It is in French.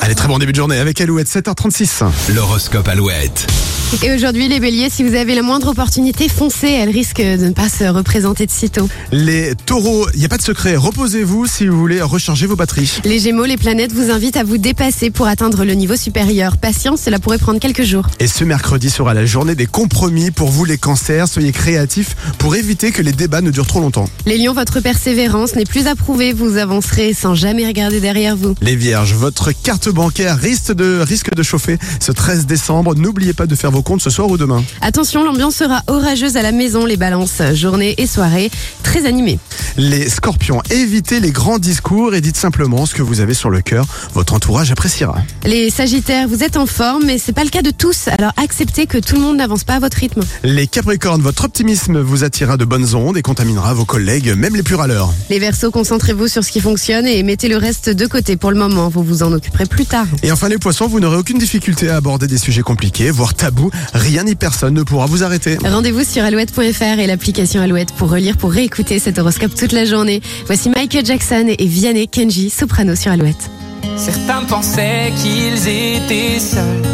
Allez, très bon début de journée avec Alouette, 7h36. L'horoscope Alouette. Et aujourd'hui, les béliers, si vous avez la moindre opportunité, foncez. Elle risque de ne pas se représenter de sitôt. Les taureaux, il n'y a pas de secret. Reposez-vous si vous voulez recharger vos batteries. Les gémeaux, les planètes vous invitent à vous dépasser pour atteindre le niveau supérieur. Patience, cela pourrait prendre quelques jours. Et ce mercredi sera la journée des compromis pour vous les cancers. Soyez créatifs pour éviter que les débats ne durent trop longtemps. Les lions, votre persévérance n'est plus approuvée. Vous avancerez sans jamais regarder derrière vous. Les vierges, votre carte bancaire risque de, risque de chauffer ce 13 décembre. N'oubliez pas de faire vos comptes ce soir ou demain? Attention, l'ambiance sera orageuse à la maison. Les balances, journée et soirée, très animées. Les scorpions, évitez les grands discours et dites simplement ce que vous avez sur le cœur. Votre entourage appréciera. Les sagittaires, vous êtes en forme, mais c'est pas le cas de tous. Alors acceptez que tout le monde n'avance pas à votre rythme. Les capricornes, votre optimisme vous attirera de bonnes ondes et contaminera vos collègues, même les plus râleurs. Les versos, concentrez-vous sur ce qui fonctionne et mettez le reste de côté pour le moment. Vous vous en occuperez plus tard. Et enfin les poissons, vous n'aurez aucune difficulté à aborder des sujets compliqués, voire tabous. Rien ni personne ne pourra vous arrêter. Rendez-vous sur alouette.fr et l'application Alouette pour relire, pour réécouter cet horoscope toute la journée. Voici Michael Jackson et Vianney Kenji, soprano sur Alouette. Certains pensaient qu'ils étaient seuls.